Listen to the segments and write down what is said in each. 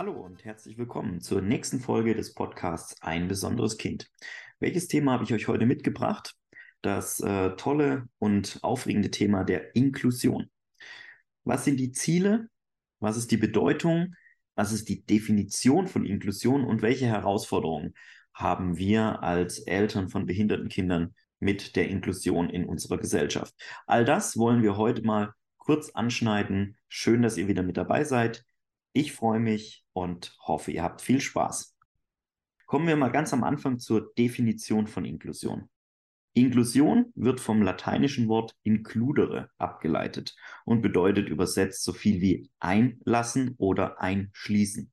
Hallo und herzlich willkommen zur nächsten Folge des Podcasts Ein besonderes Kind. Welches Thema habe ich euch heute mitgebracht? Das äh, tolle und aufregende Thema der Inklusion. Was sind die Ziele? Was ist die Bedeutung? Was ist die Definition von Inklusion und welche Herausforderungen haben wir als Eltern von behinderten Kindern mit der Inklusion in unserer Gesellschaft? All das wollen wir heute mal kurz anschneiden. Schön, dass ihr wieder mit dabei seid. Ich freue mich und hoffe, ihr habt viel Spaß. Kommen wir mal ganz am Anfang zur Definition von Inklusion. Inklusion wird vom lateinischen Wort includere abgeleitet und bedeutet übersetzt so viel wie einlassen oder einschließen.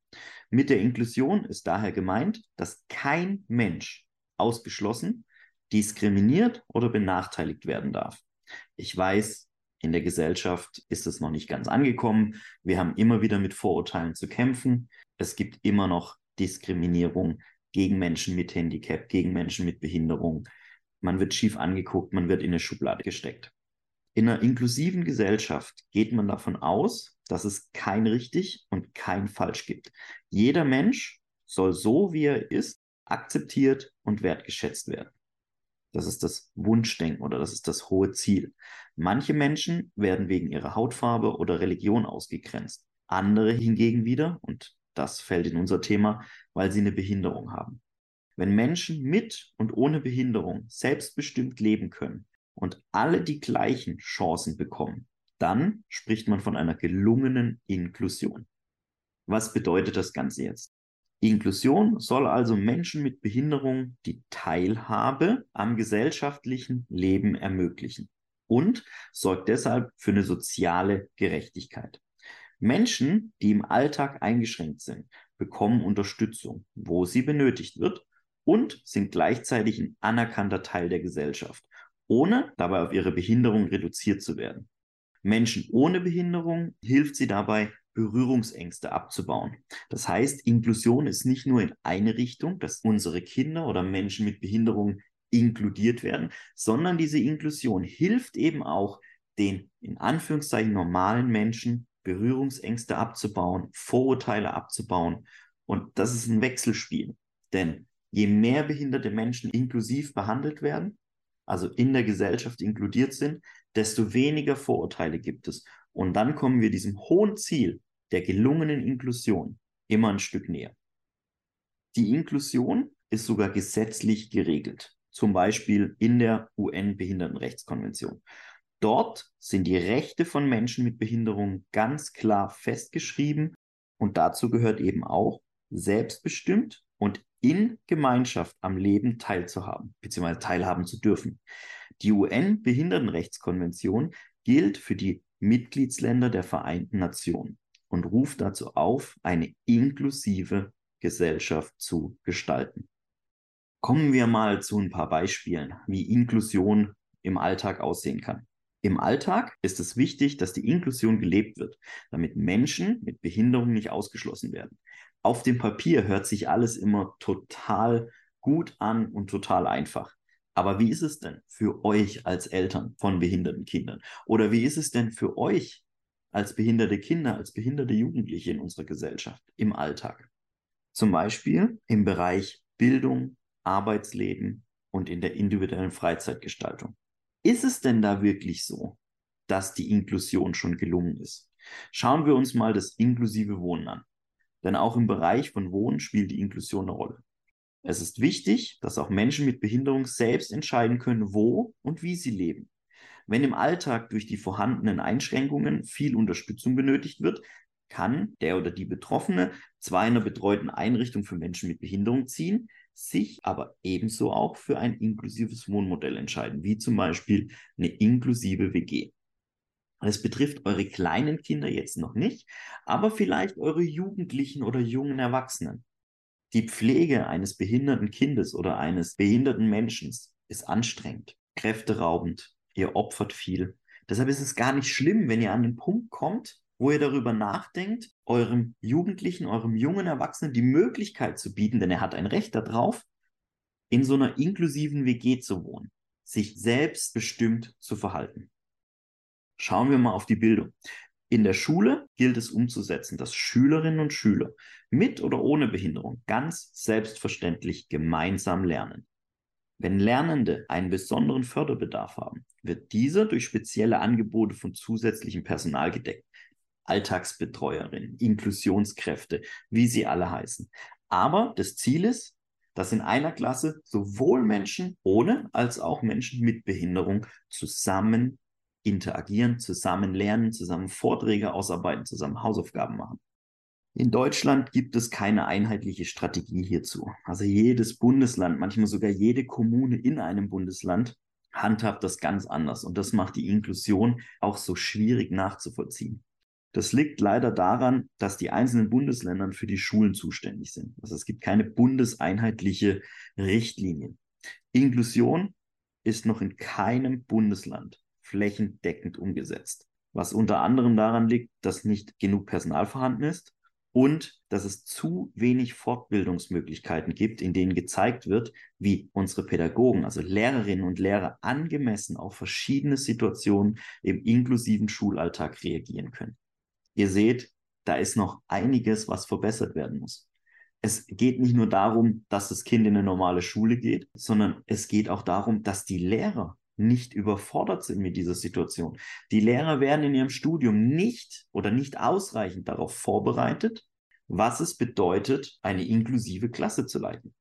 Mit der Inklusion ist daher gemeint, dass kein Mensch ausgeschlossen, diskriminiert oder benachteiligt werden darf. Ich weiß, in der Gesellschaft ist es noch nicht ganz angekommen. Wir haben immer wieder mit Vorurteilen zu kämpfen. Es gibt immer noch Diskriminierung gegen Menschen mit Handicap, gegen Menschen mit Behinderung. Man wird schief angeguckt, man wird in eine Schublade gesteckt. In einer inklusiven Gesellschaft geht man davon aus, dass es kein richtig und kein falsch gibt. Jeder Mensch soll so, wie er ist, akzeptiert und wertgeschätzt werden. Das ist das Wunschdenken oder das ist das hohe Ziel. Manche Menschen werden wegen ihrer Hautfarbe oder Religion ausgegrenzt. Andere hingegen wieder, und das fällt in unser Thema, weil sie eine Behinderung haben. Wenn Menschen mit und ohne Behinderung selbstbestimmt leben können und alle die gleichen Chancen bekommen, dann spricht man von einer gelungenen Inklusion. Was bedeutet das Ganze jetzt? Inklusion soll also Menschen mit Behinderung die Teilhabe am gesellschaftlichen Leben ermöglichen und sorgt deshalb für eine soziale Gerechtigkeit. Menschen, die im Alltag eingeschränkt sind, bekommen Unterstützung, wo sie benötigt wird und sind gleichzeitig ein anerkannter Teil der Gesellschaft, ohne dabei auf ihre Behinderung reduziert zu werden. Menschen ohne Behinderung hilft sie dabei, Berührungsängste abzubauen. Das heißt, Inklusion ist nicht nur in eine Richtung, dass unsere Kinder oder Menschen mit Behinderung inkludiert werden, sondern diese Inklusion hilft eben auch, den in Anführungszeichen normalen Menschen Berührungsängste abzubauen, Vorurteile abzubauen. Und das ist ein Wechselspiel. Denn je mehr behinderte Menschen inklusiv behandelt werden, also in der Gesellschaft inkludiert sind, desto weniger Vorurteile gibt es. Und dann kommen wir diesem hohen Ziel der gelungenen Inklusion immer ein Stück näher. Die Inklusion ist sogar gesetzlich geregelt, zum Beispiel in der UN-Behindertenrechtskonvention. Dort sind die Rechte von Menschen mit Behinderung ganz klar festgeschrieben und dazu gehört eben auch, selbstbestimmt und in Gemeinschaft am Leben teilzuhaben, bzw. teilhaben zu dürfen. Die UN-Behindertenrechtskonvention gilt für die Mitgliedsländer der Vereinten Nationen und ruft dazu auf, eine inklusive Gesellschaft zu gestalten. Kommen wir mal zu ein paar Beispielen, wie Inklusion im Alltag aussehen kann. Im Alltag ist es wichtig, dass die Inklusion gelebt wird, damit Menschen mit Behinderung nicht ausgeschlossen werden. Auf dem Papier hört sich alles immer total gut an und total einfach. Aber wie ist es denn für euch als Eltern von behinderten Kindern? Oder wie ist es denn für euch als behinderte Kinder, als behinderte Jugendliche in unserer Gesellschaft im Alltag? Zum Beispiel im Bereich Bildung, Arbeitsleben und in der individuellen Freizeitgestaltung. Ist es denn da wirklich so, dass die Inklusion schon gelungen ist? Schauen wir uns mal das inklusive Wohnen an. Denn auch im Bereich von Wohnen spielt die Inklusion eine Rolle. Es ist wichtig, dass auch Menschen mit Behinderung selbst entscheiden können, wo und wie sie leben. Wenn im Alltag durch die vorhandenen Einschränkungen viel Unterstützung benötigt wird, kann der oder die Betroffene zwar einer betreuten Einrichtung für Menschen mit Behinderung ziehen, sich aber ebenso auch für ein inklusives Wohnmodell entscheiden, wie zum Beispiel eine inklusive WG. Das betrifft eure kleinen Kinder jetzt noch nicht, aber vielleicht eure Jugendlichen oder jungen Erwachsenen. Die Pflege eines behinderten Kindes oder eines behinderten Menschen ist anstrengend, kräfteraubend, ihr opfert viel. Deshalb ist es gar nicht schlimm, wenn ihr an den Punkt kommt, wo ihr darüber nachdenkt, eurem Jugendlichen, eurem jungen Erwachsenen die Möglichkeit zu bieten, denn er hat ein Recht darauf, in so einer inklusiven WG zu wohnen, sich selbstbestimmt zu verhalten. Schauen wir mal auf die Bildung. In der Schule gilt es umzusetzen, dass Schülerinnen und Schüler mit oder ohne Behinderung ganz selbstverständlich gemeinsam lernen. Wenn Lernende einen besonderen Förderbedarf haben, wird dieser durch spezielle Angebote von zusätzlichem Personal gedeckt. Alltagsbetreuerinnen, Inklusionskräfte, wie sie alle heißen. Aber das Ziel ist, dass in einer Klasse sowohl Menschen ohne als auch Menschen mit Behinderung zusammen interagieren, zusammen lernen, zusammen Vorträge ausarbeiten, zusammen Hausaufgaben machen. In Deutschland gibt es keine einheitliche Strategie hierzu. Also jedes Bundesland, manchmal sogar jede Kommune in einem Bundesland handhabt das ganz anders. Und das macht die Inklusion auch so schwierig nachzuvollziehen. Das liegt leider daran, dass die einzelnen Bundesländer für die Schulen zuständig sind. Also es gibt keine bundeseinheitliche Richtlinie. Inklusion ist noch in keinem Bundesland flächendeckend umgesetzt. Was unter anderem daran liegt, dass nicht genug Personal vorhanden ist und dass es zu wenig Fortbildungsmöglichkeiten gibt, in denen gezeigt wird, wie unsere Pädagogen, also Lehrerinnen und Lehrer, angemessen auf verschiedene Situationen im inklusiven Schulalltag reagieren können. Ihr seht, da ist noch einiges, was verbessert werden muss. Es geht nicht nur darum, dass das Kind in eine normale Schule geht, sondern es geht auch darum, dass die Lehrer nicht überfordert sind mit dieser Situation. Die Lehrer werden in ihrem Studium nicht oder nicht ausreichend darauf vorbereitet, was es bedeutet, eine inklusive Klasse zu leiten.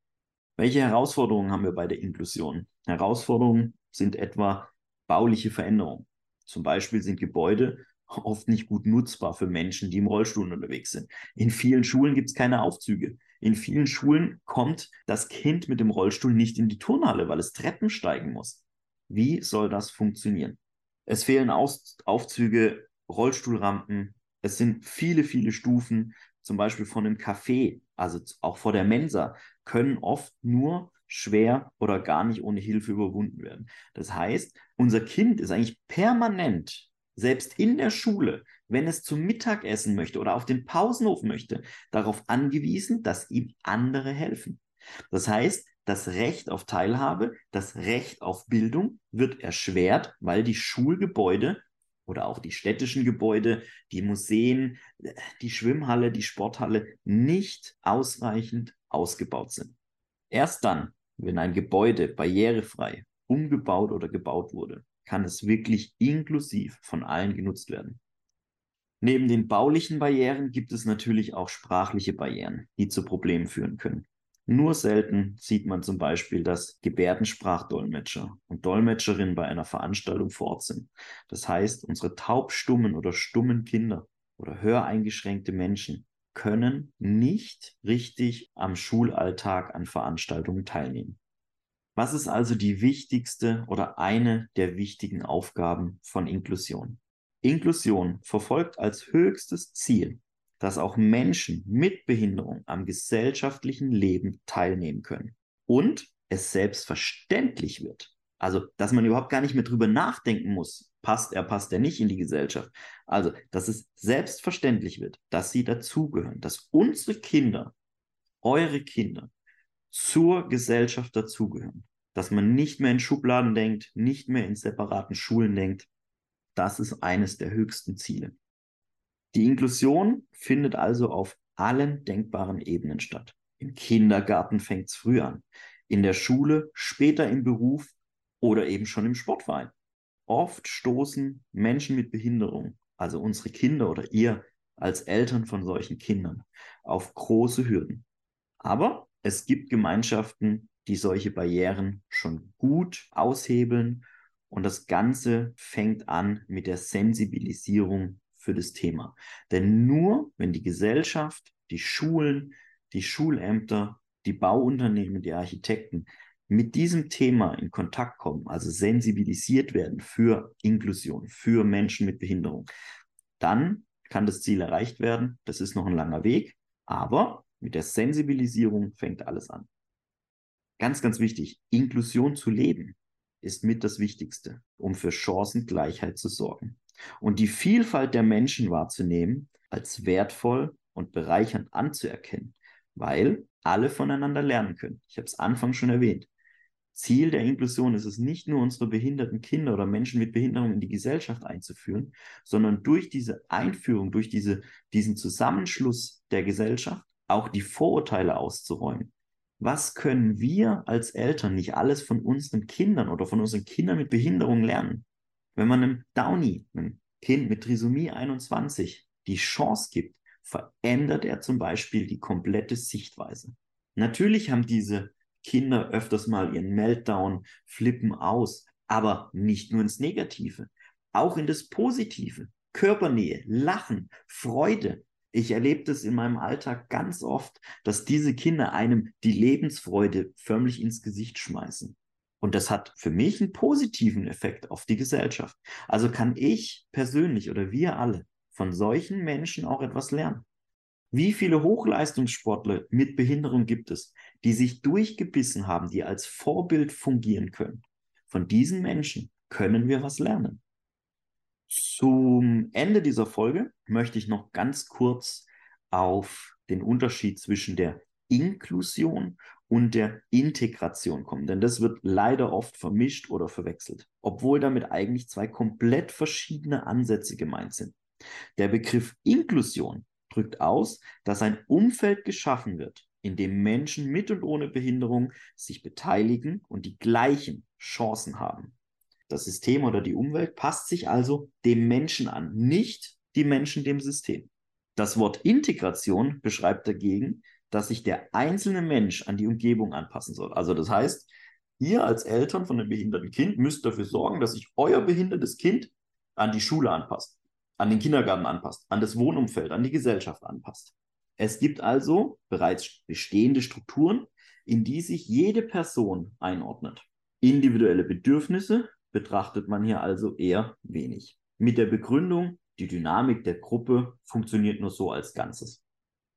Welche Herausforderungen haben wir bei der Inklusion? Herausforderungen sind etwa bauliche Veränderungen. Zum Beispiel sind Gebäude oft nicht gut nutzbar für Menschen, die im Rollstuhl unterwegs sind. In vielen Schulen gibt es keine Aufzüge. In vielen Schulen kommt das Kind mit dem Rollstuhl nicht in die Turnhalle, weil es Treppen steigen muss. Wie soll das funktionieren? Es fehlen Aus Aufzüge, Rollstuhlrampen. Es sind viele, viele Stufen, zum Beispiel von einem Café, also auch vor der Mensa, können oft nur schwer oder gar nicht ohne Hilfe überwunden werden. Das heißt, unser Kind ist eigentlich permanent, selbst in der Schule, wenn es zum Mittagessen möchte oder auf den Pausenhof möchte, darauf angewiesen, dass ihm andere helfen. Das heißt, das Recht auf Teilhabe, das Recht auf Bildung wird erschwert, weil die Schulgebäude oder auch die städtischen Gebäude, die Museen, die Schwimmhalle, die Sporthalle nicht ausreichend ausgebaut sind. Erst dann, wenn ein Gebäude barrierefrei umgebaut oder gebaut wurde, kann es wirklich inklusiv von allen genutzt werden. Neben den baulichen Barrieren gibt es natürlich auch sprachliche Barrieren, die zu Problemen führen können. Nur selten sieht man zum Beispiel, dass Gebärdensprachdolmetscher und Dolmetscherinnen bei einer Veranstaltung vor Ort sind. Das heißt, unsere taubstummen oder stummen Kinder oder höreingeschränkte Menschen können nicht richtig am Schulalltag an Veranstaltungen teilnehmen. Was ist also die wichtigste oder eine der wichtigen Aufgaben von Inklusion? Inklusion verfolgt als höchstes Ziel dass auch Menschen mit Behinderung am gesellschaftlichen Leben teilnehmen können. Und es selbstverständlich wird. Also, dass man überhaupt gar nicht mehr drüber nachdenken muss, passt er, passt er nicht in die Gesellschaft. Also, dass es selbstverständlich wird, dass sie dazugehören, dass unsere Kinder, eure Kinder, zur Gesellschaft dazugehören. Dass man nicht mehr in Schubladen denkt, nicht mehr in separaten Schulen denkt. Das ist eines der höchsten Ziele. Die Inklusion findet also auf allen denkbaren Ebenen statt. Im Kindergarten fängt es früh an, in der Schule, später im Beruf oder eben schon im Sportverein. Oft stoßen Menschen mit Behinderung, also unsere Kinder oder ihr als Eltern von solchen Kindern, auf große Hürden. Aber es gibt Gemeinschaften, die solche Barrieren schon gut aushebeln und das Ganze fängt an mit der Sensibilisierung für das Thema. Denn nur wenn die Gesellschaft, die Schulen, die Schulämter, die Bauunternehmen, die Architekten mit diesem Thema in Kontakt kommen, also sensibilisiert werden für Inklusion, für Menschen mit Behinderung, dann kann das Ziel erreicht werden. Das ist noch ein langer Weg, aber mit der Sensibilisierung fängt alles an. Ganz, ganz wichtig, Inklusion zu leben ist mit das Wichtigste, um für Chancengleichheit zu sorgen und die Vielfalt der Menschen wahrzunehmen, als wertvoll und bereichernd anzuerkennen, weil alle voneinander lernen können. Ich habe es Anfang schon erwähnt. Ziel der Inklusion ist es nicht nur, unsere behinderten Kinder oder Menschen mit Behinderung in die Gesellschaft einzuführen, sondern durch diese Einführung, durch diese, diesen Zusammenschluss der Gesellschaft auch die Vorurteile auszuräumen. Was können wir als Eltern nicht alles von unseren Kindern oder von unseren Kindern mit Behinderung lernen? Wenn man einem Downy, einem Kind mit Trisomie 21, die Chance gibt, verändert er zum Beispiel die komplette Sichtweise. Natürlich haben diese Kinder öfters mal ihren Meltdown, flippen aus, aber nicht nur ins Negative, auch in das Positive. Körpernähe, Lachen, Freude. Ich erlebe das in meinem Alltag ganz oft, dass diese Kinder einem die Lebensfreude förmlich ins Gesicht schmeißen. Und das hat für mich einen positiven Effekt auf die Gesellschaft. Also kann ich persönlich oder wir alle von solchen Menschen auch etwas lernen. Wie viele Hochleistungssportler mit Behinderung gibt es, die sich durchgebissen haben, die als Vorbild fungieren können? Von diesen Menschen können wir was lernen. Zum Ende dieser Folge möchte ich noch ganz kurz auf den Unterschied zwischen der Inklusion und der Integration kommen, denn das wird leider oft vermischt oder verwechselt, obwohl damit eigentlich zwei komplett verschiedene Ansätze gemeint sind. Der Begriff Inklusion drückt aus, dass ein Umfeld geschaffen wird, in dem Menschen mit und ohne Behinderung sich beteiligen und die gleichen Chancen haben. Das System oder die Umwelt passt sich also dem Menschen an, nicht die Menschen dem System. Das Wort Integration beschreibt dagegen, dass sich der einzelne Mensch an die Umgebung anpassen soll. Also das heißt, ihr als Eltern von einem behinderten Kind müsst dafür sorgen, dass sich euer behindertes Kind an die Schule anpasst an den Kindergarten anpasst, an das Wohnumfeld, an die Gesellschaft anpasst. Es gibt also bereits bestehende Strukturen, in die sich jede Person einordnet. Individuelle Bedürfnisse betrachtet man hier also eher wenig. Mit der Begründung, die Dynamik der Gruppe funktioniert nur so als Ganzes.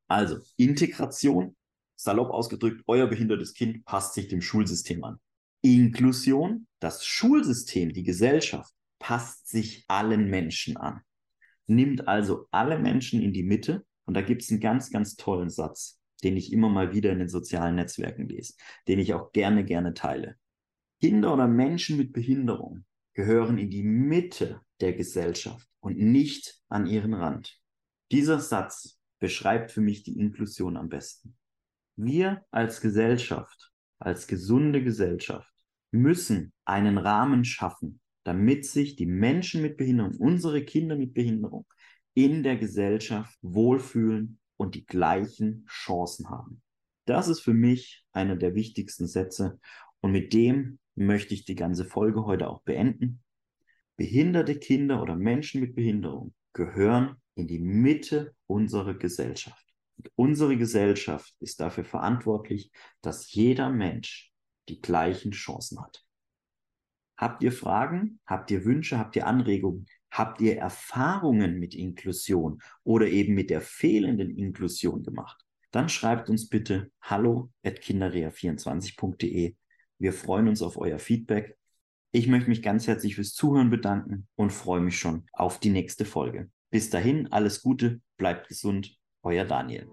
Also Integration, salopp ausgedrückt, euer behindertes Kind passt sich dem Schulsystem an. Inklusion, das Schulsystem, die Gesellschaft passt sich allen Menschen an nimmt also alle Menschen in die Mitte. Und da gibt es einen ganz, ganz tollen Satz, den ich immer mal wieder in den sozialen Netzwerken lese, den ich auch gerne, gerne teile. Kinder oder Menschen mit Behinderung gehören in die Mitte der Gesellschaft und nicht an ihren Rand. Dieser Satz beschreibt für mich die Inklusion am besten. Wir als Gesellschaft, als gesunde Gesellschaft, müssen einen Rahmen schaffen, damit sich die Menschen mit Behinderung, unsere Kinder mit Behinderung in der Gesellschaft wohlfühlen und die gleichen Chancen haben. Das ist für mich einer der wichtigsten Sätze und mit dem möchte ich die ganze Folge heute auch beenden. Behinderte Kinder oder Menschen mit Behinderung gehören in die Mitte unserer Gesellschaft. Und unsere Gesellschaft ist dafür verantwortlich, dass jeder Mensch die gleichen Chancen hat. Habt ihr Fragen? Habt ihr Wünsche? Habt ihr Anregungen? Habt ihr Erfahrungen mit Inklusion oder eben mit der fehlenden Inklusion gemacht? Dann schreibt uns bitte hallo at kinderrea24.de. Wir freuen uns auf euer Feedback. Ich möchte mich ganz herzlich fürs Zuhören bedanken und freue mich schon auf die nächste Folge. Bis dahin, alles Gute, bleibt gesund, euer Daniel.